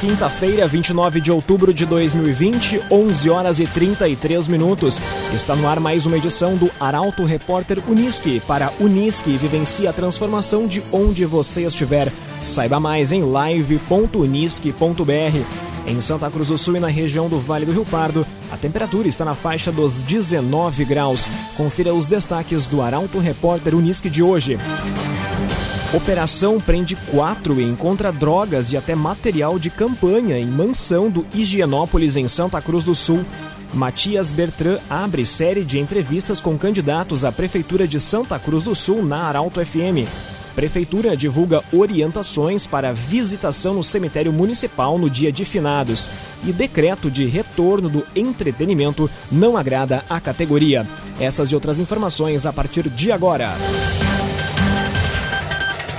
Quinta-feira, 29 de outubro de 2020, 11 horas e 33 minutos. Está no ar mais uma edição do Arauto Repórter Unisque. Para Unisque, vivencie a transformação de onde você estiver. Saiba mais em live.unisque.br. Em Santa Cruz do Sul e na região do Vale do Rio Pardo, a temperatura está na faixa dos 19 graus. Confira os destaques do Arauto Repórter Unisque de hoje. Operação prende quatro e encontra drogas e até material de campanha em mansão do Higienópolis, em Santa Cruz do Sul. Matias Bertrand abre série de entrevistas com candidatos à Prefeitura de Santa Cruz do Sul na Arauto FM. Prefeitura divulga orientações para visitação no cemitério municipal no dia de finados. E decreto de retorno do entretenimento não agrada a categoria. Essas e outras informações a partir de agora.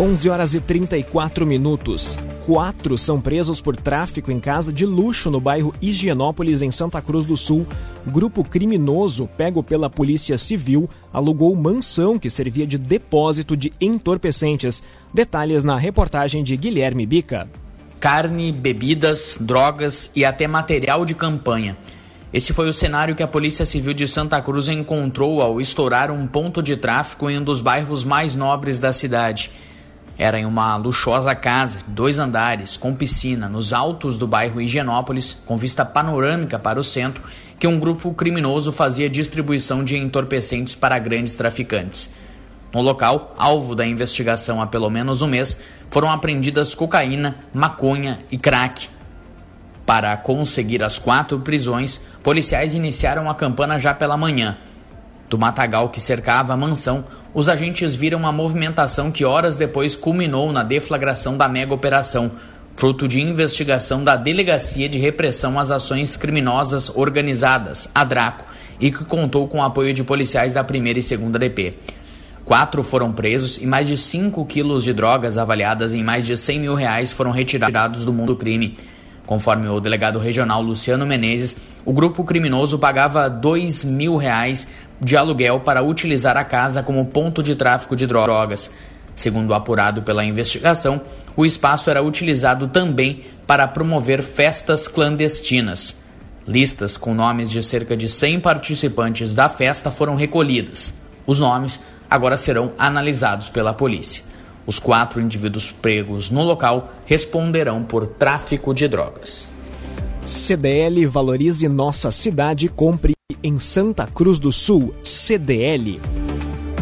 11 horas e 34 minutos. Quatro são presos por tráfico em casa de luxo no bairro Higienópolis, em Santa Cruz do Sul. Grupo criminoso, pego pela Polícia Civil, alugou mansão que servia de depósito de entorpecentes. Detalhes na reportagem de Guilherme Bica. Carne, bebidas, drogas e até material de campanha. Esse foi o cenário que a Polícia Civil de Santa Cruz encontrou ao estourar um ponto de tráfico em um dos bairros mais nobres da cidade. Era em uma luxuosa casa, dois andares, com piscina, nos altos do bairro Higienópolis, com vista panorâmica para o centro, que um grupo criminoso fazia distribuição de entorpecentes para grandes traficantes. No local, alvo da investigação há pelo menos um mês, foram apreendidas cocaína, maconha e crack. Para conseguir as quatro prisões, policiais iniciaram a campana já pela manhã. Do matagal que cercava a mansão, os agentes viram uma movimentação que horas depois culminou na deflagração da mega operação, fruto de investigação da Delegacia de Repressão às Ações Criminosas Organizadas, a DRACO, e que contou com o apoio de policiais da primeira e segunda DP. Quatro foram presos e mais de 5 quilos de drogas avaliadas em mais de 100 mil reais foram retirados do mundo crime. Conforme o delegado regional Luciano Menezes, o grupo criminoso pagava dois mil reais de aluguel para utilizar a casa como ponto de tráfico de drogas. Segundo apurado pela investigação, o espaço era utilizado também para promover festas clandestinas. Listas com nomes de cerca de 100 participantes da festa foram recolhidas. Os nomes agora serão analisados pela polícia. Os quatro indivíduos pregos no local responderão por tráfico de drogas. CDL Valorize Nossa Cidade, compre em Santa Cruz do Sul. CDL.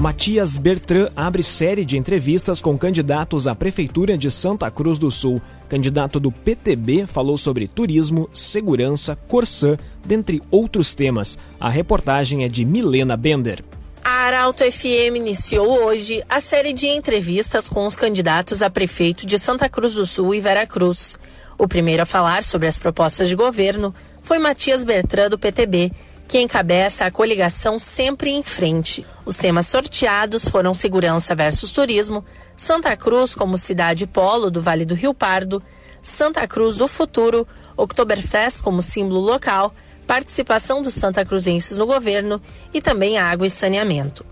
Matias Bertrand abre série de entrevistas com candidatos à Prefeitura de Santa Cruz do Sul. Candidato do PTB falou sobre turismo, segurança, Corsã, dentre outros temas. A reportagem é de Milena Bender. A Arauto FM iniciou hoje a série de entrevistas com os candidatos a prefeito de Santa Cruz do Sul e Veracruz. O primeiro a falar sobre as propostas de governo foi Matias Bertrand, do PTB, que encabeça a coligação Sempre em Frente. Os temas sorteados foram segurança versus turismo, Santa Cruz como cidade polo do Vale do Rio Pardo, Santa Cruz do Futuro, Oktoberfest como símbolo local participação dos Santa Cruzenses no governo e também água e saneamento.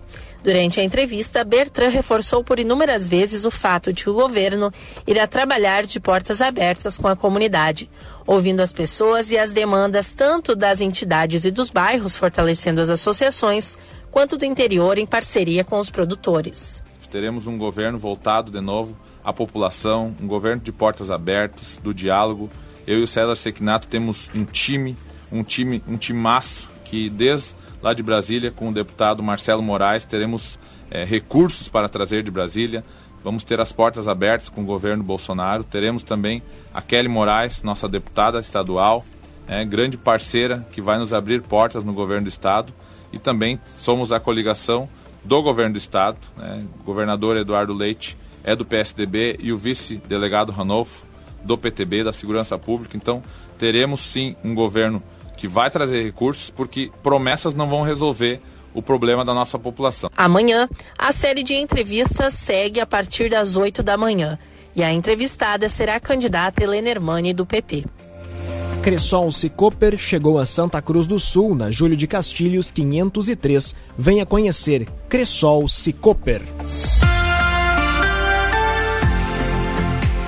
Durante a entrevista, Bertrand reforçou por inúmeras vezes o fato de o governo irá trabalhar de portas abertas com a comunidade, ouvindo as pessoas e as demandas tanto das entidades e dos bairros, fortalecendo as associações, quanto do interior em parceria com os produtores. Teremos um governo voltado de novo à população, um governo de portas abertas, do diálogo. Eu e o César Sequinato temos um time um time, um timaço que desde lá de Brasília, com o deputado Marcelo Moraes, teremos é, recursos para trazer de Brasília. Vamos ter as portas abertas com o governo Bolsonaro. Teremos também a Kelly Moraes, nossa deputada estadual, é, grande parceira que vai nos abrir portas no governo do estado. E também somos a coligação do governo do estado. Né? O governador Eduardo Leite é do PSDB e o vice-delegado Ranolfo do PTB, da segurança pública. Então, teremos sim um governo que vai trazer recursos, porque promessas não vão resolver o problema da nossa população. Amanhã, a série de entrevistas segue a partir das 8 da manhã. E a entrevistada será a candidata Helena Hermani, do PP. Cressol Cicoper chegou a Santa Cruz do Sul, na Júlio de Castilhos 503. Venha conhecer Cressol Cicoper.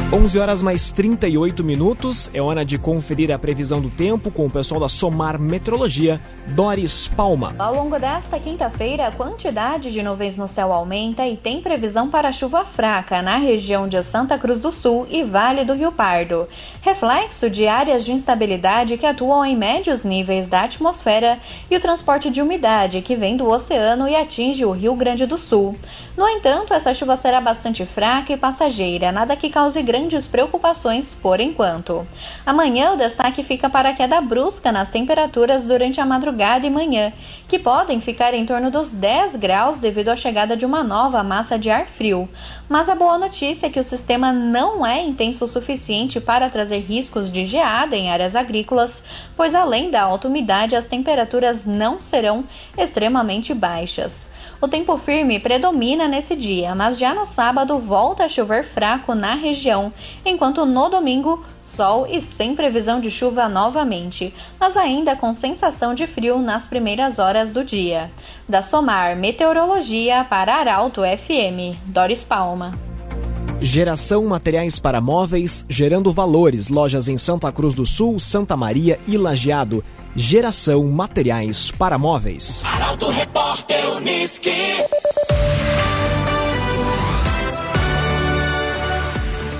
11 horas mais 38 minutos. É hora de conferir a previsão do tempo com o pessoal da Somar Metrologia, Doris Palma. Ao longo desta quinta-feira, a quantidade de nuvens no céu aumenta e tem previsão para chuva fraca na região de Santa Cruz do Sul e Vale do Rio Pardo. Reflexo de áreas de instabilidade que atuam em médios níveis da atmosfera e o transporte de umidade que vem do oceano e atinge o Rio Grande do Sul. No entanto, essa chuva será bastante fraca e passageira, nada que cause grande grandes preocupações por enquanto. Amanhã o destaque fica para a queda brusca nas temperaturas durante a madrugada e manhã, que podem ficar em torno dos 10 graus devido à chegada de uma nova massa de ar frio. Mas a boa notícia é que o sistema não é intenso o suficiente para trazer riscos de geada em áreas agrícolas, pois além da alta umidade, as temperaturas não serão extremamente baixas. O tempo firme predomina nesse dia, mas já no sábado volta a chover fraco na região, enquanto no domingo, sol e sem previsão de chuva novamente, mas ainda com sensação de frio nas primeiras horas do dia. Da Somar Meteorologia para Arauto FM, Doris Palma. Geração Materiais para Móveis, gerando valores. Lojas em Santa Cruz do Sul, Santa Maria e Lajeado. Geração Materiais para Móveis. Arauto Repórter Uniski.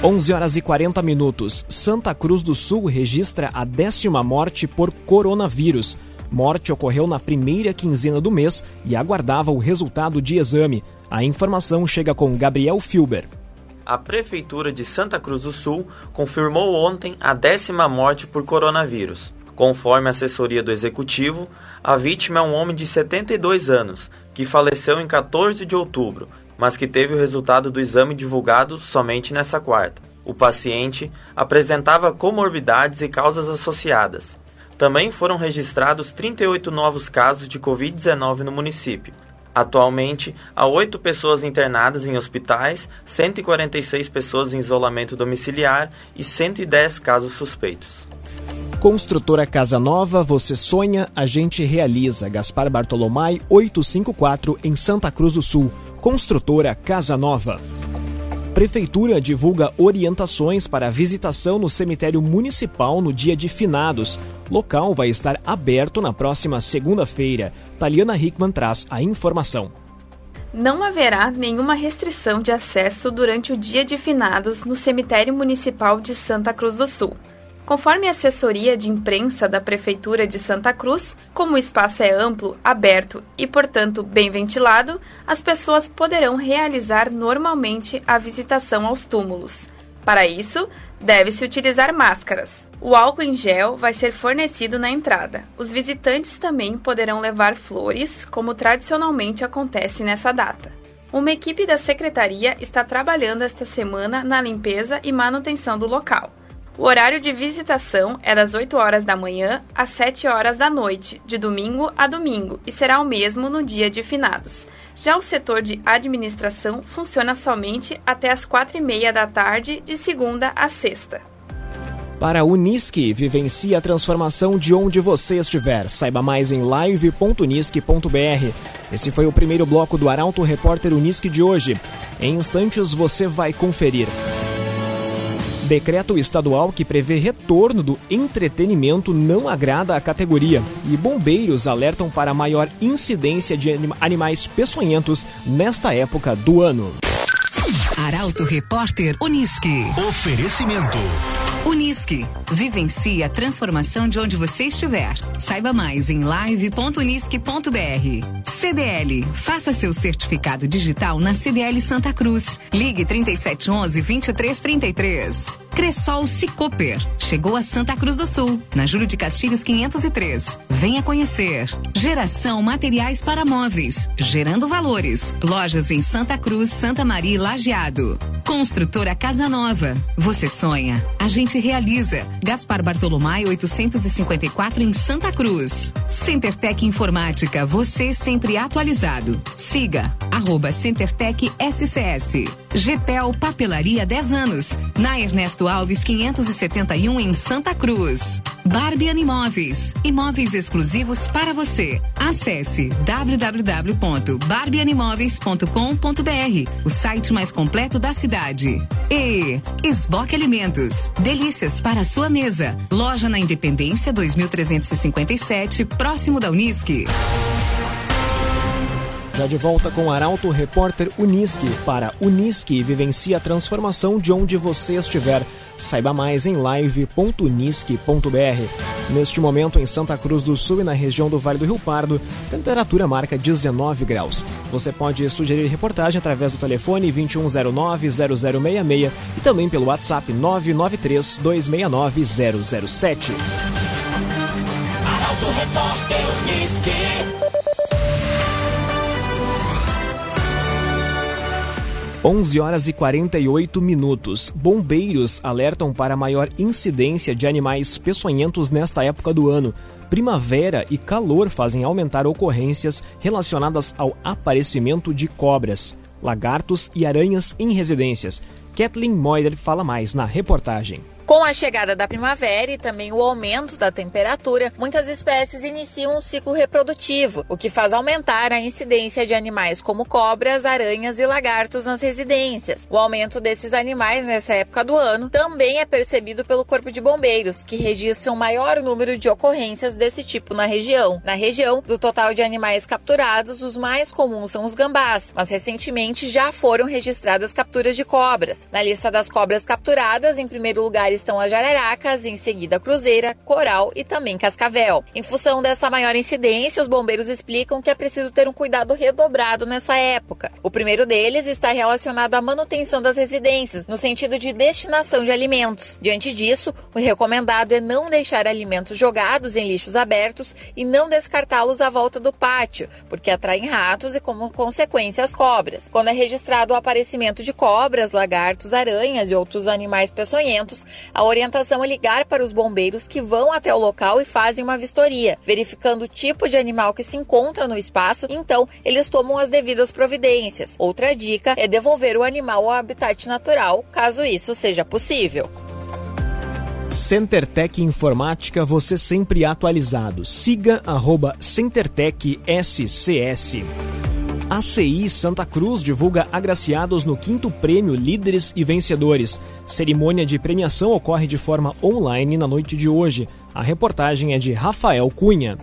Onze horas e 40 minutos. Santa Cruz do Sul registra a décima morte por coronavírus. Morte ocorreu na primeira quinzena do mês e aguardava o resultado de exame. A informação chega com Gabriel Filber. A Prefeitura de Santa Cruz do Sul confirmou ontem a décima morte por coronavírus. Conforme a assessoria do executivo, a vítima é um homem de 72 anos, que faleceu em 14 de outubro, mas que teve o resultado do exame divulgado somente nessa quarta. O paciente apresentava comorbidades e causas associadas. Também foram registrados 38 novos casos de Covid-19 no município. Atualmente, há 8 pessoas internadas em hospitais, 146 pessoas em isolamento domiciliar e 110 casos suspeitos. Construtora Casa Nova, você sonha, a gente realiza. Gaspar Bartolomai 854 em Santa Cruz do Sul. Construtora Casa Nova. Prefeitura divulga orientações para visitação no cemitério municipal no dia de finados. Local vai estar aberto na próxima segunda-feira. Taliana Hickman traz a informação. Não haverá nenhuma restrição de acesso durante o dia de finados no cemitério municipal de Santa Cruz do Sul. Conforme a assessoria de imprensa da Prefeitura de Santa Cruz, como o espaço é amplo, aberto e, portanto, bem ventilado, as pessoas poderão realizar normalmente a visitação aos túmulos. Para isso, deve-se utilizar máscaras. O álcool em gel vai ser fornecido na entrada. Os visitantes também poderão levar flores, como tradicionalmente acontece nessa data. Uma equipe da secretaria está trabalhando esta semana na limpeza e manutenção do local. O horário de visitação é das 8 horas da manhã às 7 horas da noite, de domingo a domingo, e será o mesmo no dia de finados. Já o setor de administração funciona somente até as 4 e meia da tarde, de segunda a sexta. Para a Unisque, vivencie a transformação de onde você estiver. Saiba mais em live.unisque.br. Esse foi o primeiro bloco do Arauto Repórter Unisque de hoje. Em instantes você vai conferir. Decreto estadual que prevê retorno do entretenimento não agrada à categoria e bombeiros alertam para maior incidência de animais peçonhentos nesta época do ano. Arauto Repórter Unisque. Oferecimento. Unisque. Vivencie a transformação de onde você estiver. Saiba mais em live.unisque.br. CDL. Faça seu certificado digital na CDL Santa Cruz. Ligue 3711 2333. Cressol Cicoper. Chegou a Santa Cruz do Sul, na Júlio de Castilhos 503. Venha conhecer. Geração Materiais para Móveis. Gerando valores. Lojas em Santa Cruz, Santa Maria e Lajeado. Construtora Casa Nova. Você sonha, a gente realiza. Gaspar Bartolomai 854 em Santa Cruz. CenterTech Informática, você sempre atualizado. Siga arroba CenterTech SCS. GPEL Papelaria 10 anos. Na Ernesto Alves 571 em Santa Cruz. Barbie Imóveis. Imóveis exclusivos para você. Acesse www.barbieanimóveis.com.br, o site mais completo da cidade. E Esboque Alimentos. Delícias para a sua mesa. Loja na Independência 2357, próximo da Unisque. Já de volta com Arauto Repórter Unisque para Unisque vivencia a transformação de onde você estiver. Saiba mais em live.unisque.br. Neste momento, em Santa Cruz do Sul e na região do Vale do Rio Pardo, temperatura marca 19 graus. Você pode sugerir reportagem através do telefone 2109-0066 e também pelo WhatsApp 993-269-007. Arauto Repórter. 11 horas e 48 minutos. Bombeiros alertam para maior incidência de animais peçonhentos nesta época do ano. Primavera e calor fazem aumentar ocorrências relacionadas ao aparecimento de cobras, lagartos e aranhas em residências. Kathleen Moyer fala mais na reportagem. Com a chegada da primavera e também o aumento da temperatura, muitas espécies iniciam um ciclo reprodutivo, o que faz aumentar a incidência de animais como cobras, aranhas e lagartos nas residências. O aumento desses animais nessa época do ano também é percebido pelo Corpo de Bombeiros, que registra um maior número de ocorrências desse tipo na região. Na região, do total de animais capturados, os mais comuns são os gambás, mas recentemente já foram registradas capturas de cobras. Na lista das cobras capturadas, em primeiro lugar estão as jararacas, em seguida cruzeira, coral e também cascavel. Em função dessa maior incidência, os bombeiros explicam que é preciso ter um cuidado redobrado nessa época. O primeiro deles está relacionado à manutenção das residências, no sentido de destinação de alimentos. Diante disso, o recomendado é não deixar alimentos jogados em lixos abertos e não descartá-los à volta do pátio, porque atraem ratos e, como consequência, as cobras. Quando é registrado o aparecimento de cobras, lagartos, aranhas e outros animais peçonhentos, a orientação é ligar para os bombeiros que vão até o local e fazem uma vistoria, verificando o tipo de animal que se encontra no espaço, então eles tomam as devidas providências. Outra dica é devolver o animal ao habitat natural, caso isso seja possível. CenterTech Informática, você sempre atualizado. Siga arroba CenterTech SCS. A CI Santa Cruz divulga agraciados no quinto prêmio Líderes e Vencedores. Cerimônia de premiação ocorre de forma online na noite de hoje. A reportagem é de Rafael Cunha.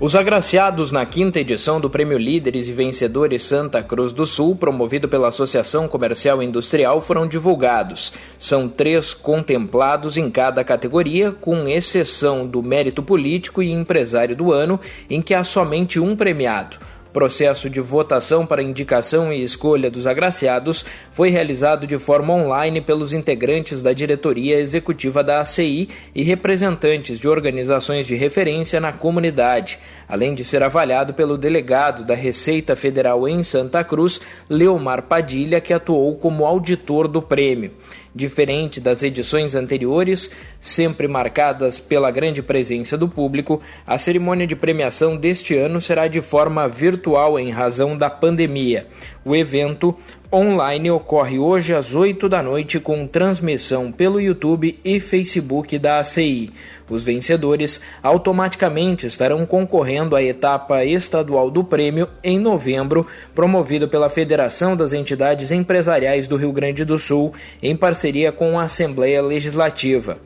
Os agraciados na quinta edição do Prêmio Líderes e Vencedores Santa Cruz do Sul, promovido pela Associação Comercial e Industrial, foram divulgados. São três contemplados em cada categoria, com exceção do mérito político e empresário do ano, em que há somente um premiado processo de votação para indicação e escolha dos agraciados foi realizado de forma online pelos integrantes da diretoria executiva da ACI e representantes de organizações de referência na comunidade, além de ser avaliado pelo delegado da Receita Federal em Santa Cruz, Leomar Padilha, que atuou como auditor do prêmio. Diferente das edições anteriores, sempre marcadas pela grande presença do público, a cerimônia de premiação deste ano será de forma virtual em razão da pandemia. O evento online ocorre hoje às 8 da noite com transmissão pelo YouTube e Facebook da ACI. Os vencedores automaticamente estarão concorrendo à etapa estadual do prêmio em novembro, promovido pela Federação das Entidades Empresariais do Rio Grande do Sul, em parceria com a Assembleia Legislativa.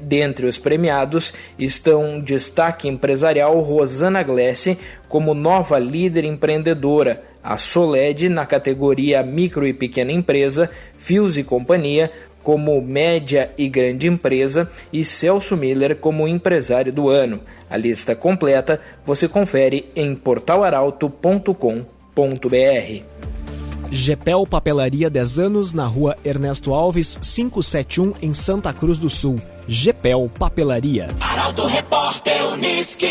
Dentre os premiados estão destaque empresarial Rosana Glesse como nova líder empreendedora, a Soled na categoria micro e pequena empresa, Fios e Companhia como média e grande empresa e Celso Miller como empresário do ano. A lista completa você confere em portalaralto.com.br. Gepel Papelaria 10 anos na rua Ernesto Alves 571 em Santa Cruz do Sul. Gepel Papelaria. Arauto Repórter Uniski.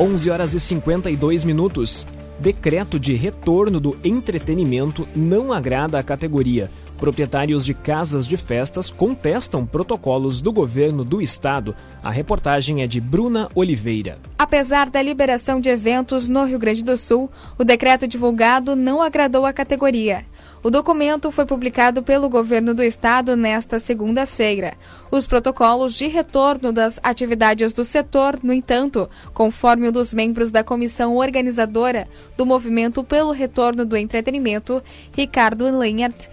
11 horas e 52 minutos. Decreto de retorno do entretenimento não agrada a categoria. Proprietários de casas de festas contestam protocolos do governo do estado. A reportagem é de Bruna Oliveira. Apesar da liberação de eventos no Rio Grande do Sul, o decreto divulgado não agradou a categoria. O documento foi publicado pelo governo do estado nesta segunda-feira. Os protocolos de retorno das atividades do setor, no entanto, conforme o dos membros da comissão organizadora do movimento pelo retorno do entretenimento, Ricardo Lenhart,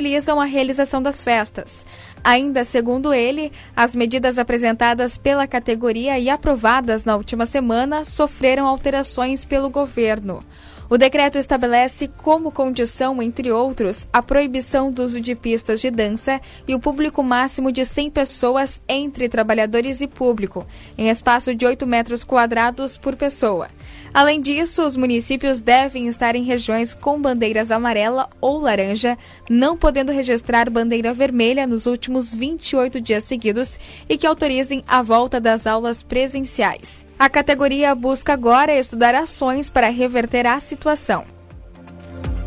inviabilizam a realização das festas. Ainda segundo ele, as medidas apresentadas pela categoria e aprovadas na última semana sofreram alterações pelo governo. O decreto estabelece como condição, entre outros, a proibição do uso de pistas de dança e o público máximo de 100 pessoas entre trabalhadores e público, em espaço de 8 metros quadrados por pessoa. Além disso, os municípios devem estar em regiões com bandeiras amarela ou laranja, não podendo registrar bandeira vermelha nos últimos 28 dias seguidos e que autorizem a volta das aulas presenciais. A categoria busca agora estudar ações para reverter a situação.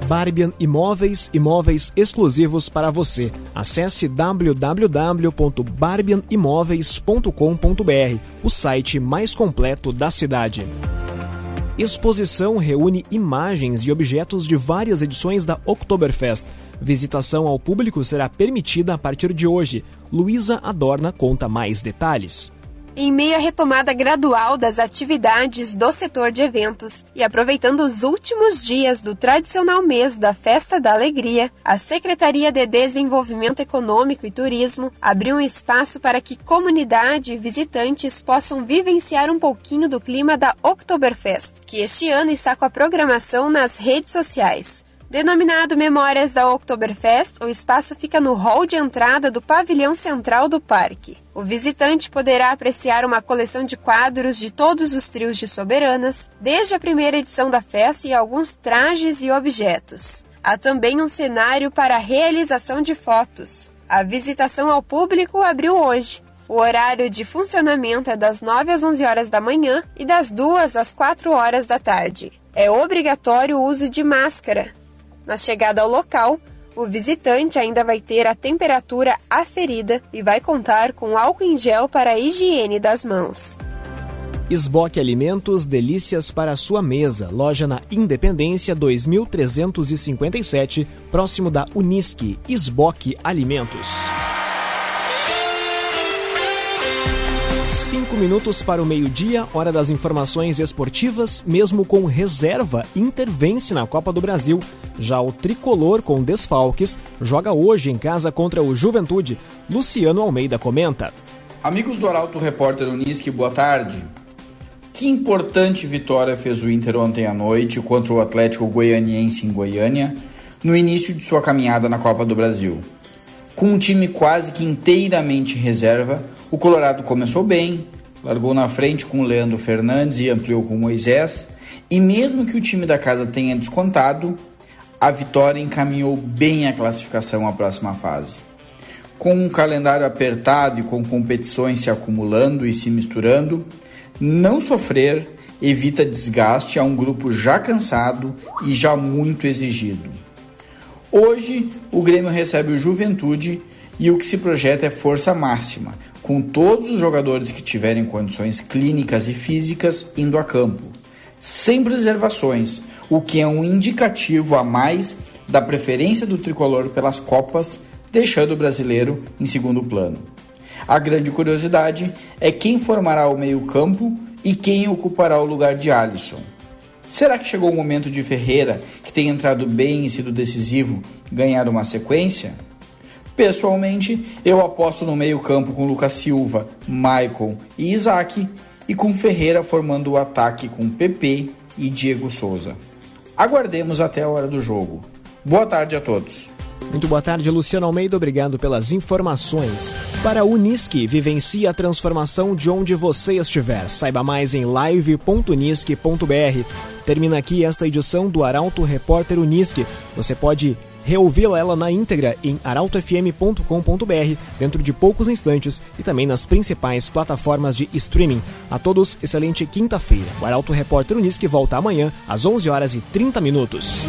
Barbian Imóveis, imóveis exclusivos para você. Acesse www.barbianimoveis.com.br, o site mais completo da cidade. Exposição reúne imagens e objetos de várias edições da Oktoberfest. Visitação ao público será permitida a partir de hoje. Luísa Adorna conta mais detalhes. Em meio à retomada gradual das atividades do setor de eventos e aproveitando os últimos dias do tradicional mês da Festa da Alegria, a Secretaria de Desenvolvimento Econômico e Turismo abriu um espaço para que comunidade e visitantes possam vivenciar um pouquinho do clima da Oktoberfest, que este ano está com a programação nas redes sociais. Denominado Memórias da Oktoberfest, o espaço fica no hall de entrada do pavilhão central do parque. O visitante poderá apreciar uma coleção de quadros de todos os trios de soberanas, desde a primeira edição da festa e alguns trajes e objetos. Há também um cenário para a realização de fotos. A visitação ao público abriu hoje. O horário de funcionamento é das 9 às 11 horas da manhã e das 2 às 4 horas da tarde. É obrigatório o uso de máscara, na chegada ao local, o visitante ainda vai ter a temperatura aferida e vai contar com álcool em gel para a higiene das mãos. Esboque Alimentos, delícias para a sua mesa. Loja na Independência 2357, próximo da Unisque. Esboque Alimentos. Cinco minutos para o meio-dia, hora das informações esportivas, mesmo com reserva, intervence na Copa do Brasil. Já o tricolor com desfalques joga hoje em casa contra o Juventude. Luciano Almeida comenta. Amigos do Arauto Repórter Unisque, boa tarde. Que importante vitória fez o Inter ontem à noite contra o Atlético Goianiense em Goiânia, no início de sua caminhada na Copa do Brasil. Com um time quase que inteiramente reserva, o Colorado começou bem, largou na frente com Leandro Fernandes e ampliou com Moisés, e mesmo que o time da casa tenha descontado, a vitória encaminhou bem a classificação à próxima fase. Com um calendário apertado e com competições se acumulando e se misturando, não sofrer evita desgaste a um grupo já cansado e já muito exigido. Hoje, o Grêmio recebe o Juventude e o que se projeta é força máxima, com todos os jogadores que tiverem condições clínicas e físicas indo a campo, sem preservações o que é um indicativo a mais da preferência do tricolor pelas Copas, deixando o brasileiro em segundo plano. A grande curiosidade é quem formará o meio-campo e quem ocupará o lugar de Alisson. Será que chegou o momento de Ferreira, que tem entrado bem e sido decisivo, ganhar uma sequência? Pessoalmente, eu aposto no meio-campo com Lucas Silva, Maicon e Isaac, e com Ferreira formando o ataque com PP e Diego Souza. Aguardemos até a hora do jogo. Boa tarde a todos. Muito boa tarde, Luciano Almeida. Obrigado pelas informações. Para a Unisque, vivencie a transformação de onde você estiver. Saiba mais em live.unisque.br. Termina aqui esta edição do Arauto Repórter Unisque. Você pode reouvi-la ela na íntegra em arautofm.com.br dentro de poucos instantes e também nas principais plataformas de streaming. A todos, excelente quinta-feira. O Arauto Repórter Unisque volta amanhã às 11 horas e 30 minutos.